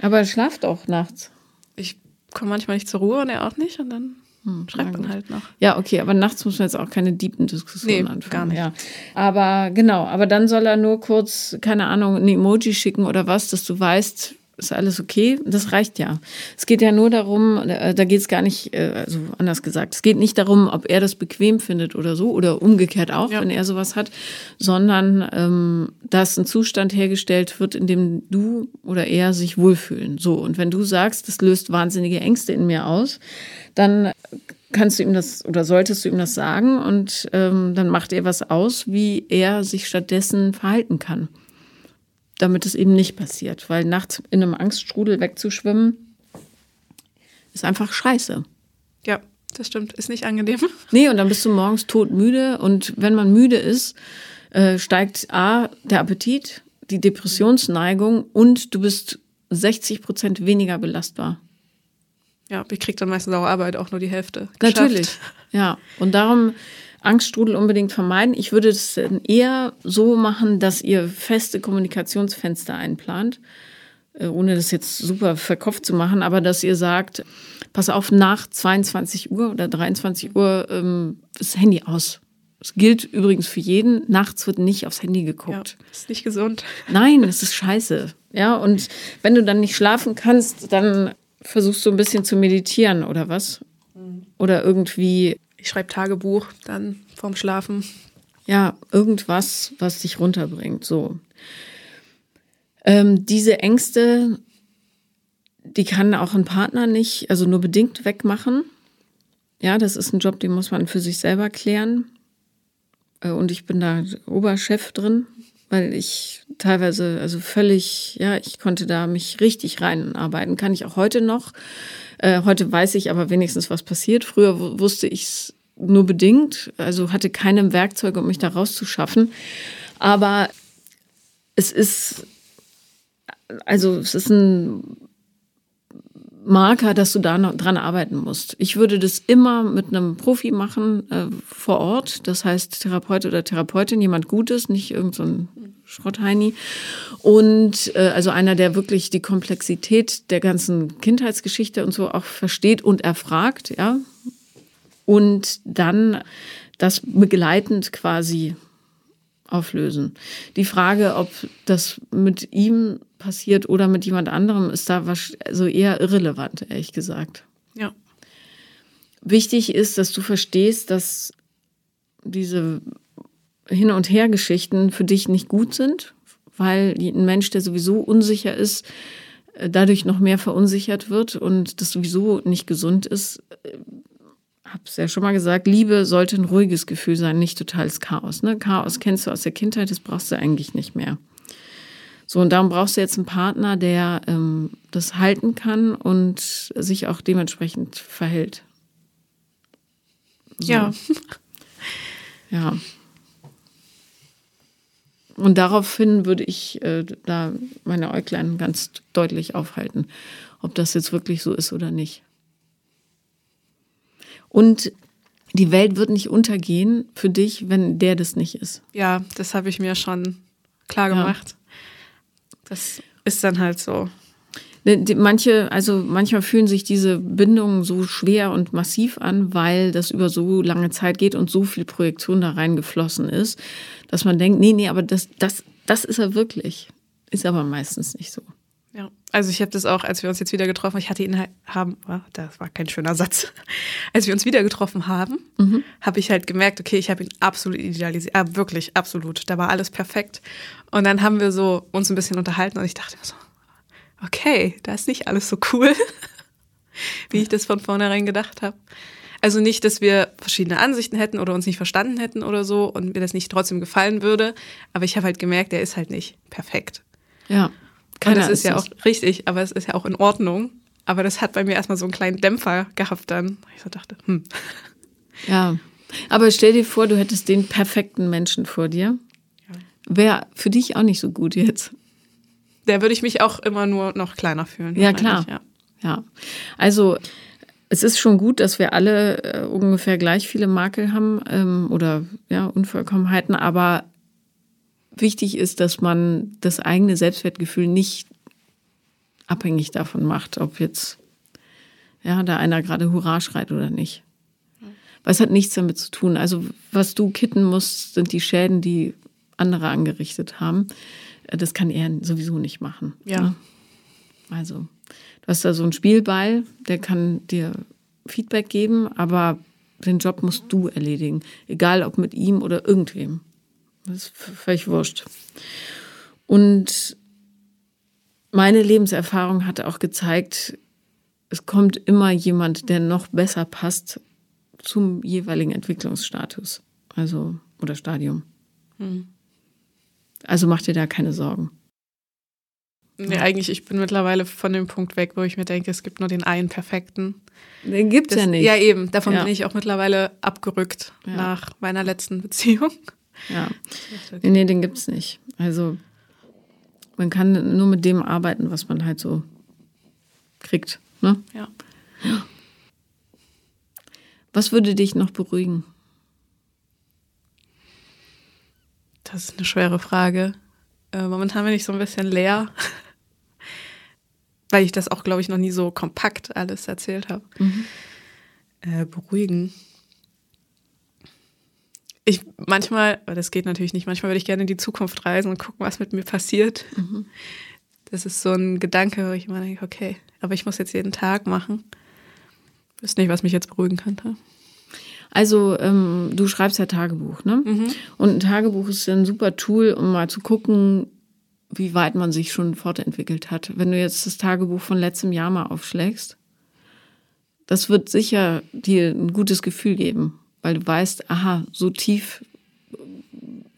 Aber schlaft auch nachts. Ich komme manchmal nicht zur Ruhe und er auch nicht und dann hm, schreibt man halt noch. Ja, okay, aber nachts muss man jetzt auch keine deepen Diskussionen nee, anfangen. Gar nicht. Ja. Aber genau, aber dann soll er nur kurz, keine Ahnung, ein Emoji schicken oder was, dass du weißt, ist alles okay, das reicht ja. Es geht ja nur darum, da geht es gar nicht, äh, also anders gesagt, es geht nicht darum, ob er das bequem findet oder so, oder umgekehrt auch, ja. wenn er sowas hat, sondern ähm, dass ein Zustand hergestellt wird, in dem du oder er sich wohlfühlen. So, und wenn du sagst, das löst wahnsinnige Ängste in mir aus, dann kannst du ihm das oder solltest du ihm das sagen und ähm, dann macht er was aus, wie er sich stattdessen verhalten kann damit es eben nicht passiert. Weil nachts in einem Angststrudel wegzuschwimmen, ist einfach scheiße. Ja, das stimmt. Ist nicht angenehm. *laughs* Nee, und dann bist du morgens todmüde. Und wenn man müde ist, äh, steigt A, der Appetit, die Depressionsneigung und du bist 60 Prozent weniger belastbar. Ja, ich kriege dann meistens auch Arbeit auch nur die Hälfte. Geschafft. Natürlich, ja. Und darum Angststrudel unbedingt vermeiden. Ich würde es eher so machen, dass ihr feste Kommunikationsfenster einplant, äh, ohne das jetzt super verkopft zu machen, aber dass ihr sagt, pass auf, nach 22 Uhr oder 23 Uhr ähm, das Handy aus. Das gilt übrigens für jeden. Nachts wird nicht aufs Handy geguckt. Ja, ist nicht gesund. Nein, es ist scheiße. Ja, und wenn du dann nicht schlafen kannst, dann versuchst du ein bisschen zu meditieren oder was? Oder irgendwie. Ich schreibe Tagebuch dann vorm Schlafen. Ja, irgendwas, was dich runterbringt. So. Ähm, diese Ängste, die kann auch ein Partner nicht, also nur bedingt wegmachen. Ja, das ist ein Job, den muss man für sich selber klären. Äh, und ich bin da Oberchef drin, weil ich teilweise, also völlig, ja, ich konnte da mich richtig reinarbeiten, kann ich auch heute noch. Äh, heute weiß ich aber wenigstens, was passiert. Früher wusste ich es nur bedingt, also hatte keine Werkzeuge, um mich da rauszuschaffen. Aber es ist, also es ist ein Marker, dass du da noch dran arbeiten musst. Ich würde das immer mit einem Profi machen äh, vor Ort. Das heißt Therapeut oder Therapeutin, jemand Gutes, nicht irgendein so Schrottheini. Und äh, also einer, der wirklich die Komplexität der ganzen Kindheitsgeschichte und so auch versteht und erfragt, ja. Und dann das begleitend quasi auflösen. Die Frage, ob das mit ihm passiert oder mit jemand anderem, ist da also eher irrelevant, ehrlich gesagt. Ja. Wichtig ist, dass du verstehst, dass diese Hin- und Her-Geschichten für dich nicht gut sind, weil ein Mensch, der sowieso unsicher ist, äh, dadurch noch mehr verunsichert wird und das sowieso nicht gesund ist, äh, hab's ja schon mal gesagt, Liebe sollte ein ruhiges Gefühl sein, nicht totales Chaos. Ne? Chaos kennst du aus der Kindheit, das brauchst du eigentlich nicht mehr. So, und darum brauchst du jetzt einen Partner, der ähm, das halten kann und sich auch dementsprechend verhält. So. Ja. *laughs* Ja. Und daraufhin würde ich äh, da meine Äuglein ganz deutlich aufhalten, ob das jetzt wirklich so ist oder nicht. Und die Welt wird nicht untergehen für dich, wenn der das nicht ist. Ja, das habe ich mir schon klar gemacht. Ja. Das ist dann halt so. Manche, also manchmal fühlen sich diese Bindungen so schwer und massiv an, weil das über so lange Zeit geht und so viel Projektion da reingeflossen ist, dass man denkt, nee, nee, aber das, das, das ist er wirklich. Ist aber meistens nicht so. Ja, also ich habe das auch, als wir uns jetzt wieder getroffen ich hatte ihn halt, haben, oh, das war kein schöner Satz, *laughs* als wir uns wieder getroffen haben, mhm. habe ich halt gemerkt, okay, ich habe ihn absolut idealisiert, äh, wirklich absolut, da war alles perfekt. Und dann haben wir so uns ein bisschen unterhalten und ich dachte so, okay, da ist nicht alles so cool, *laughs* wie ich das von vornherein gedacht habe. Also nicht, dass wir verschiedene Ansichten hätten oder uns nicht verstanden hätten oder so und mir das nicht trotzdem gefallen würde, aber ich habe halt gemerkt, er ist halt nicht perfekt. Ja. Keiner das ist ja auch richtig, aber es ist ja auch in Ordnung. Aber das hat bei mir erstmal so einen kleinen Dämpfer gehabt dann. Ich so dachte, hm. Ja. Aber stell dir vor, du hättest den perfekten Menschen vor dir. Ja. Wäre für dich auch nicht so gut jetzt. Der würde ich mich auch immer nur noch kleiner fühlen. Ja, klar. Ja. ja. Also, es ist schon gut, dass wir alle äh, ungefähr gleich viele Makel haben ähm, oder ja, Unvollkommenheiten, aber wichtig ist, dass man das eigene Selbstwertgefühl nicht abhängig davon macht, ob jetzt ja, da einer gerade Hurra schreit oder nicht. Weil es hat nichts damit zu tun. Also was du kitten musst, sind die Schäden, die andere angerichtet haben. Das kann er sowieso nicht machen. Ja. Ne? Also du hast da so einen Spielball, der kann dir Feedback geben, aber den Job musst du erledigen. Egal ob mit ihm oder irgendwem. Das ist völlig wurscht. Und meine Lebenserfahrung hat auch gezeigt, es kommt immer jemand, der noch besser passt zum jeweiligen Entwicklungsstatus, also oder Stadium. Hm. Also mach dir da keine Sorgen. Nee, eigentlich, ich bin mittlerweile von dem Punkt weg, wo ich mir denke, es gibt nur den einen perfekten. Den gibt's das, ja nicht. Ja, eben. Davon ja. bin ich auch mittlerweile abgerückt ja. nach meiner letzten Beziehung. Ja. Nee, nee, den gibt's nicht. Also man kann nur mit dem arbeiten, was man halt so kriegt. Ne? Ja. Was würde dich noch beruhigen? Das ist eine schwere Frage. Äh, momentan bin ich so ein bisschen leer, *laughs* weil ich das auch, glaube ich, noch nie so kompakt alles erzählt habe. Mhm. Äh, beruhigen. Ich manchmal, aber das geht natürlich nicht, manchmal würde ich gerne in die Zukunft reisen und gucken, was mit mir passiert. Mhm. Das ist so ein Gedanke, wo ich immer denke, okay, aber ich muss jetzt jeden Tag machen. Ich wüsste nicht, was mich jetzt beruhigen könnte. Also ähm, du schreibst ja Tagebuch, ne? Mhm. Und ein Tagebuch ist ein super Tool, um mal zu gucken, wie weit man sich schon fortentwickelt hat. Wenn du jetzt das Tagebuch von letztem Jahr mal aufschlägst, das wird sicher dir ein gutes Gefühl geben, weil du weißt, aha, so tief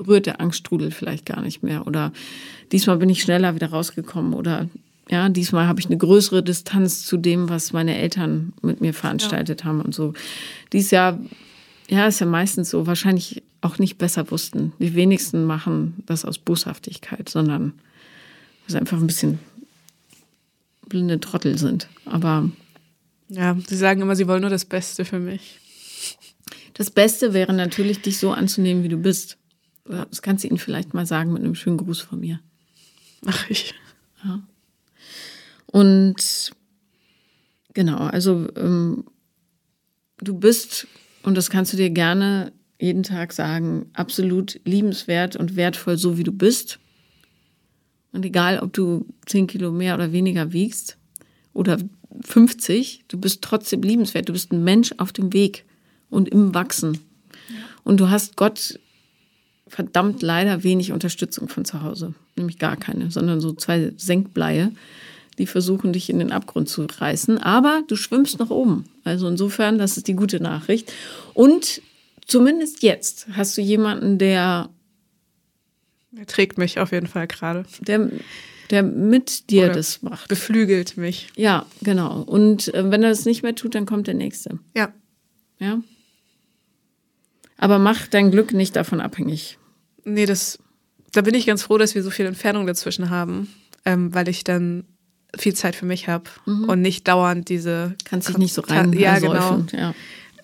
rührt der Angststrudel vielleicht gar nicht mehr oder diesmal bin ich schneller wieder rausgekommen oder ja, diesmal habe ich eine größere Distanz zu dem, was meine Eltern mit mir veranstaltet ja. haben und so. Dieses Jahr, ja, ist ja meistens so, wahrscheinlich auch nicht besser wussten. Die wenigsten machen das aus Boshaftigkeit, sondern sie einfach ein bisschen blinde Trottel sind. Aber. Ja, sie sagen immer, sie wollen nur das Beste für mich. Das Beste wäre natürlich, dich so anzunehmen, wie du bist. Das kannst du ihnen vielleicht mal sagen mit einem schönen Gruß von mir. Ach, ich. Ja. Und genau, also ähm, du bist, und das kannst du dir gerne jeden Tag sagen, absolut liebenswert und wertvoll, so wie du bist. Und egal, ob du 10 Kilo mehr oder weniger wiegst oder 50, du bist trotzdem liebenswert. Du bist ein Mensch auf dem Weg und im Wachsen. Und du hast Gott verdammt leider wenig Unterstützung von zu Hause. Nämlich gar keine, sondern so zwei Senkbleie, die versuchen, dich in den Abgrund zu reißen. Aber du schwimmst nach oben. Also insofern, das ist die gute Nachricht. Und zumindest jetzt hast du jemanden, der. Der trägt mich auf jeden Fall gerade. Der, der mit dir Oder das macht. Beflügelt mich. Ja, genau. Und äh, wenn er das nicht mehr tut, dann kommt der nächste. Ja. Ja. Aber mach dein Glück nicht davon abhängig. Nee, das, da bin ich ganz froh, dass wir so viel Entfernung dazwischen haben, ähm, weil ich dann viel Zeit für mich habe mhm. und nicht dauernd diese. Kannst dich nicht so rein. Ja, genau. Ja.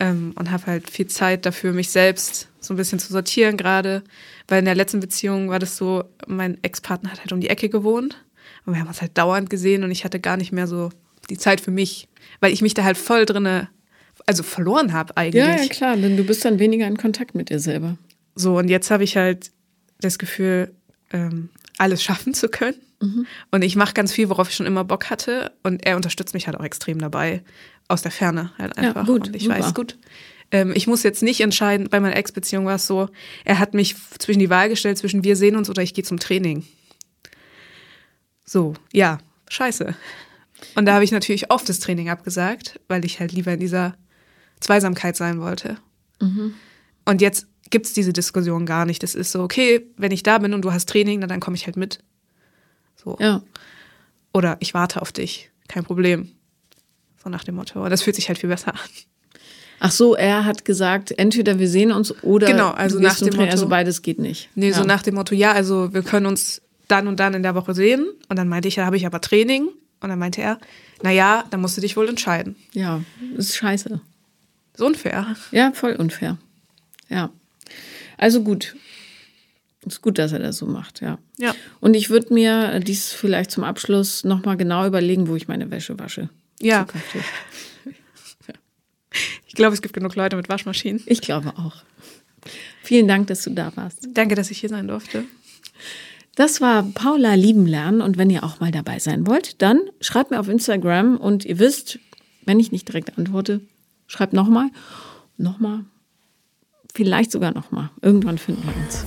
Ähm, und habe halt viel Zeit dafür, mich selbst so ein bisschen zu sortieren gerade. Weil in der letzten Beziehung war das so, mein Ex-Partner hat halt um die Ecke gewohnt und wir haben uns halt dauernd gesehen und ich hatte gar nicht mehr so die Zeit für mich, weil ich mich da halt voll drinne, also verloren habe eigentlich. Ja, ja, klar, denn du bist dann weniger in Kontakt mit dir selber. So, und jetzt habe ich halt das Gefühl, ähm, alles schaffen zu können. Mhm. Und ich mache ganz viel, worauf ich schon immer Bock hatte. Und er unterstützt mich halt auch extrem dabei. Aus der Ferne halt einfach. Ja, gut, und ich super. weiß, gut. Ähm, ich muss jetzt nicht entscheiden, bei meiner Ex-Beziehung war es so, er hat mich zwischen die Wahl gestellt, zwischen wir sehen uns oder ich gehe zum Training. So, ja, scheiße. Und da habe ich natürlich oft das Training abgesagt, weil ich halt lieber in dieser Zweisamkeit sein wollte. Mhm. Und jetzt gibt es diese Diskussion gar nicht. Das ist so, okay, wenn ich da bin und du hast Training, dann, dann komme ich halt mit. So. Ja. Oder ich warte auf dich, kein Problem. So nach dem Motto. Das fühlt sich halt viel besser an. Ach so, er hat gesagt, entweder wir sehen uns oder genau, also nach dem Motto, also beides geht nicht. Nee, ja. so nach dem Motto, ja, also wir können uns dann und dann in der Woche sehen. Und dann meinte ich, ja, habe ich aber Training. Und dann meinte er, naja, dann musst du dich wohl entscheiden. Ja, das ist scheiße. Ist unfair. Ja, voll unfair. Ja. Also gut. Ist gut, dass er das so macht, ja. Ja. Und ich würde mir dies vielleicht zum Abschluss nochmal genau überlegen, wo ich meine Wäsche wasche. Ja. *laughs* Ich glaube, es gibt genug Leute mit Waschmaschinen. Ich glaube auch. Vielen Dank, dass du da warst. Danke, dass ich hier sein durfte. Das war Paula lieben lernen und wenn ihr auch mal dabei sein wollt, dann schreibt mir auf Instagram und ihr wisst, wenn ich nicht direkt antworte, schreibt nochmal, nochmal Vielleicht sogar nochmal. Irgendwann finden wir uns.